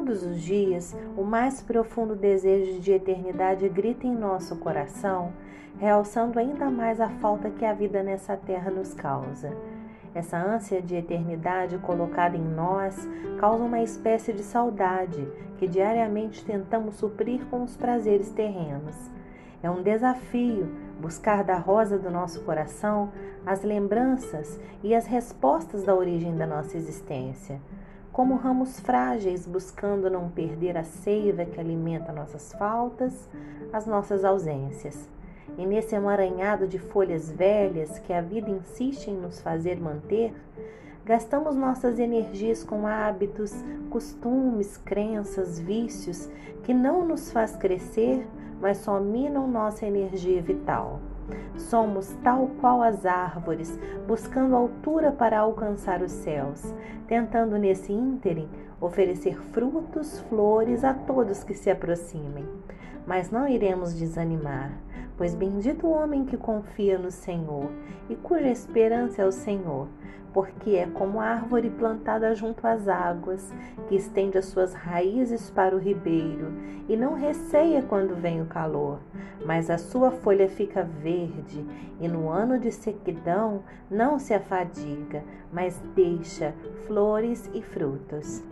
Todos os dias, o mais profundo desejo de eternidade grita em nosso coração, realçando ainda mais a falta que a vida nessa terra nos causa. Essa ânsia de eternidade colocada em nós causa uma espécie de saudade que diariamente tentamos suprir com os prazeres terrenos. É um desafio buscar da rosa do nosso coração as lembranças e as respostas da origem da nossa existência. Como ramos frágeis buscando não perder a seiva que alimenta nossas faltas, as nossas ausências. E nesse emaranhado de folhas velhas que a vida insiste em nos fazer manter, gastamos nossas energias com hábitos, costumes, crenças, vícios que não nos faz crescer, mas só minam nossa energia vital. Somos tal qual as árvores, buscando altura para alcançar os céus, tentando nesse ínterim oferecer frutos, flores a todos que se aproximem. Mas não iremos desanimar, pois bendito o homem que confia no Senhor e cuja esperança é o Senhor, porque é como árvore plantada junto às águas, que estende as suas raízes para o ribeiro e não receia quando vem o calor, mas a sua folha fica verde e no ano de sequidão não se afadiga, mas deixa flores e frutos.